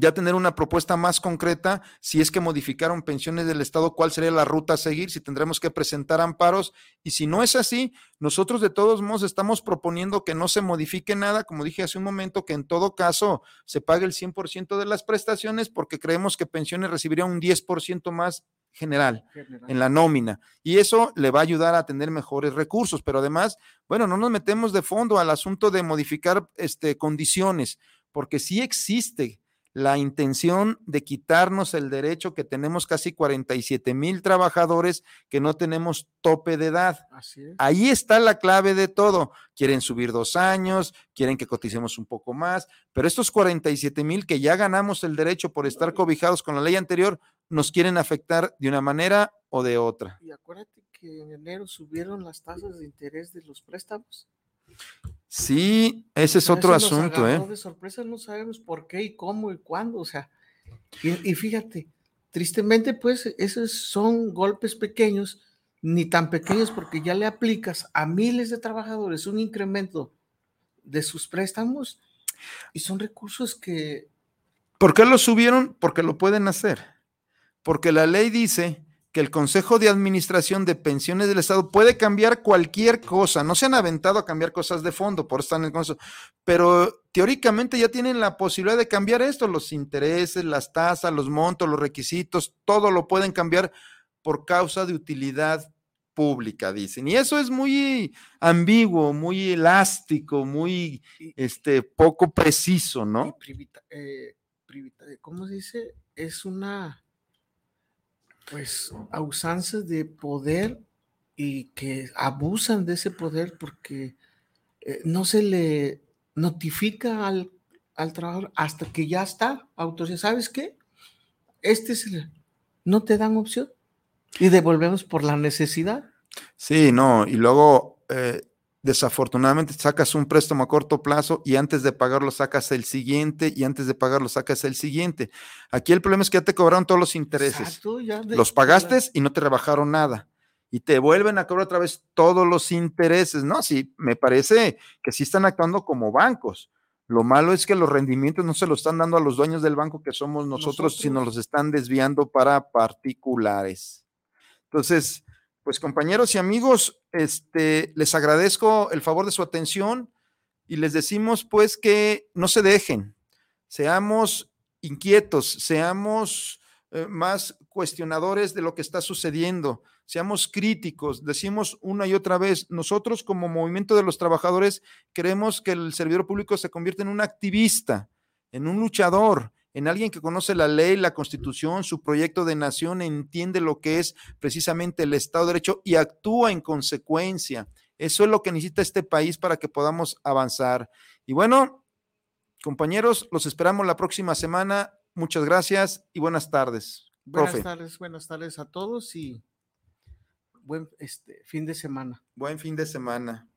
ya tener una propuesta más concreta, si es que modificaron pensiones del Estado, cuál sería la ruta a seguir, si tendremos que presentar amparos. Y si no es así, nosotros de todos modos estamos proponiendo que no se modifique nada, como dije hace un momento, que en todo caso se pague el 100% de las prestaciones, porque creemos que pensiones recibiría un 10% más general, general, en la nómina. Y eso le va a ayudar a tener mejores recursos. Pero además, bueno, no nos metemos de fondo al asunto de modificar este, condiciones, porque sí existe la intención de quitarnos el derecho que tenemos casi 47 mil trabajadores que no tenemos tope de edad. Ahí está la clave de todo. Quieren subir dos años, quieren que coticemos un poco más, pero estos 47 mil que ya ganamos el derecho por estar cobijados con la ley anterior, nos quieren afectar de una manera o de otra. Y acuérdate que en enero subieron las tasas de interés de los préstamos. Sí, ese es otro asunto, ¿eh? De sorpresa no sabemos por qué y cómo y cuándo, o sea, y, fíjate, tristemente, pues, esos son golpes pequeños, ni tan pequeños, porque ya le aplicas a miles de trabajadores un incremento de sus préstamos y son recursos que. ¿Por qué lo subieron? Porque lo pueden hacer. Porque la ley dice que el Consejo de Administración de Pensiones del Estado puede cambiar cualquier cosa. No se han aventado a cambiar cosas de fondo, por estar en el Consejo, pero teóricamente ya tienen la posibilidad de cambiar esto, los intereses, las tasas, los montos, los requisitos, todo lo pueden cambiar por causa de utilidad pública, dicen. Y eso es muy ambiguo, muy elástico, muy este, poco preciso, ¿no? Eh, ¿Cómo se dice? Es una pues usanzas de poder y que abusan de ese poder porque eh, no se le notifica al, al, trabajador hasta que ya está autorizado. ¿Sabes qué? Este es el, no te dan opción y devolvemos por la necesidad. Sí, no, y luego eh, desafortunadamente sacas un préstamo a corto plazo y antes de pagarlo sacas el siguiente y antes de pagarlo sacas el siguiente. Aquí el problema es que ya te cobraron todos los intereses. los pagaste y no te rebajaron nada. Y te vuelven a cobrar otra vez todos los intereses. No, sí, me parece que sí están actuando como bancos. Lo malo es que los rendimientos no se los están dando a los dueños del banco que somos nosotros, nosotros. sino los están desviando para particulares. Entonces, pues compañeros y amigos, este, les agradezco el favor de su atención y les decimos pues que no se dejen, seamos inquietos, seamos eh, más cuestionadores de lo que está sucediendo, seamos críticos, decimos una y otra vez, nosotros como movimiento de los trabajadores queremos que el servidor público se convierta en un activista, en un luchador, en alguien que conoce la ley, la constitución, su proyecto de nación, entiende lo que es precisamente el Estado de Derecho y actúa en consecuencia. Eso es lo que necesita este país para que podamos avanzar. Y bueno, compañeros, los esperamos la próxima semana. Muchas gracias y buenas tardes. Buenas tardes, buenas tardes a todos y buen este, fin de semana. Buen fin de semana.